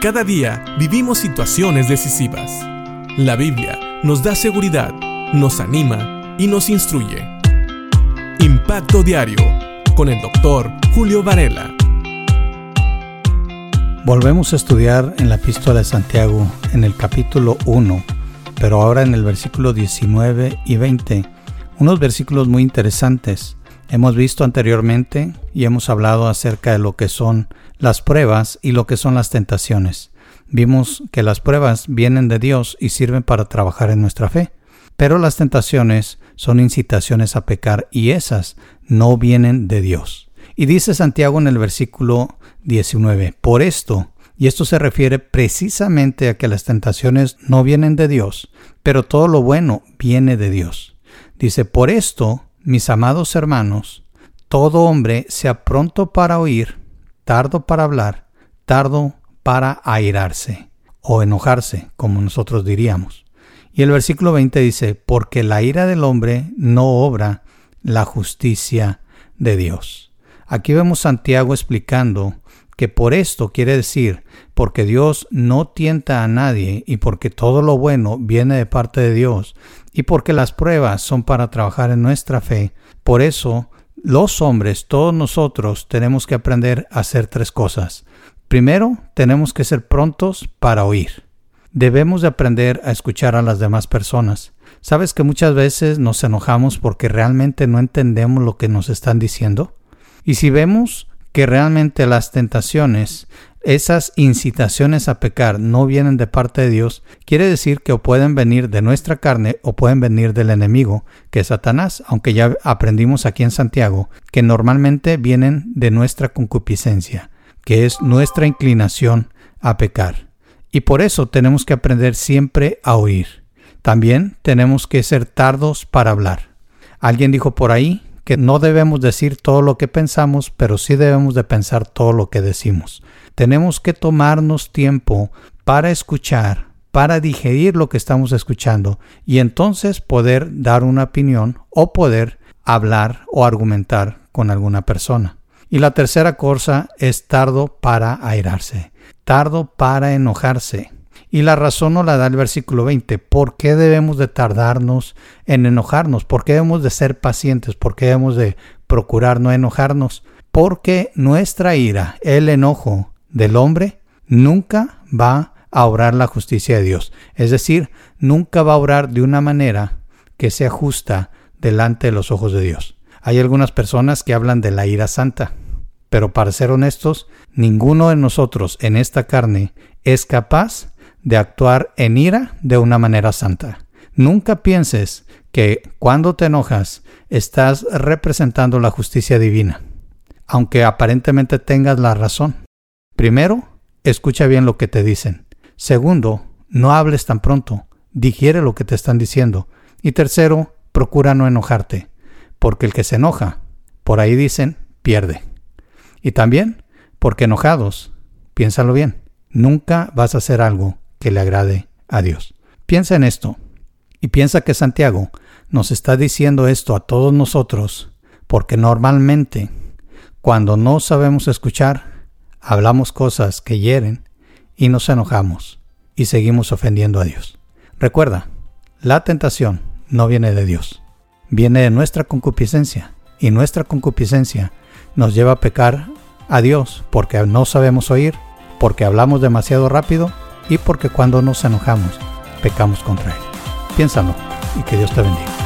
Cada día vivimos situaciones decisivas. La Biblia nos da seguridad, nos anima y nos instruye. Impacto Diario con el doctor Julio Varela. Volvemos a estudiar en la epístola de Santiago en el capítulo 1, pero ahora en el versículo 19 y 20, unos versículos muy interesantes. Hemos visto anteriormente y hemos hablado acerca de lo que son las pruebas y lo que son las tentaciones. Vimos que las pruebas vienen de Dios y sirven para trabajar en nuestra fe, pero las tentaciones son incitaciones a pecar y esas no vienen de Dios. Y dice Santiago en el versículo 19, por esto, y esto se refiere precisamente a que las tentaciones no vienen de Dios, pero todo lo bueno viene de Dios. Dice, por esto, mis amados hermanos, todo hombre sea pronto para oír, tardo para hablar, tardo para airarse o enojarse, como nosotros diríamos. Y el versículo 20 dice, porque la ira del hombre no obra la justicia de Dios. Aquí vemos Santiago explicando que por esto quiere decir, porque Dios no tienta a nadie y porque todo lo bueno viene de parte de Dios y porque las pruebas son para trabajar en nuestra fe, por eso los hombres, todos nosotros, tenemos que aprender a hacer tres cosas. Primero, tenemos que ser prontos para oír. Debemos de aprender a escuchar a las demás personas. ¿Sabes que muchas veces nos enojamos porque realmente no entendemos lo que nos están diciendo? Y si vemos que realmente las tentaciones esas incitaciones a pecar no vienen de parte de Dios, quiere decir que o pueden venir de nuestra carne o pueden venir del enemigo, que es Satanás, aunque ya aprendimos aquí en Santiago que normalmente vienen de nuestra concupiscencia, que es nuestra inclinación a pecar. Y por eso tenemos que aprender siempre a oír. También tenemos que ser tardos para hablar. Alguien dijo por ahí que no debemos decir todo lo que pensamos, pero sí debemos de pensar todo lo que decimos. Tenemos que tomarnos tiempo para escuchar, para digerir lo que estamos escuchando y entonces poder dar una opinión o poder hablar o argumentar con alguna persona. Y la tercera cosa es tardo para airarse, tardo para enojarse. Y la razón nos la da el versículo 20. ¿Por qué debemos de tardarnos en enojarnos? ¿Por qué debemos de ser pacientes? ¿Por qué debemos de procurar no enojarnos? Porque nuestra ira, el enojo, del hombre nunca va a obrar la justicia de Dios. Es decir, nunca va a obrar de una manera que sea justa delante de los ojos de Dios. Hay algunas personas que hablan de la ira santa, pero para ser honestos, ninguno de nosotros en esta carne es capaz de actuar en ira de una manera santa. Nunca pienses que cuando te enojas estás representando la justicia divina, aunque aparentemente tengas la razón. Primero, escucha bien lo que te dicen. Segundo, no hables tan pronto. Digiere lo que te están diciendo. Y tercero, procura no enojarte, porque el que se enoja, por ahí dicen, pierde. Y también, porque enojados, piénsalo bien, nunca vas a hacer algo que le agrade a Dios. Piensa en esto y piensa que Santiago nos está diciendo esto a todos nosotros porque normalmente cuando no sabemos escuchar, hablamos cosas que hieren y nos enojamos y seguimos ofendiendo a Dios. Recuerda, la tentación no viene de Dios, viene de nuestra concupiscencia y nuestra concupiscencia nos lleva a pecar a Dios porque no sabemos oír, porque hablamos demasiado rápido y porque cuando nos enojamos pecamos contra Él. Piénsalo y que Dios te bendiga.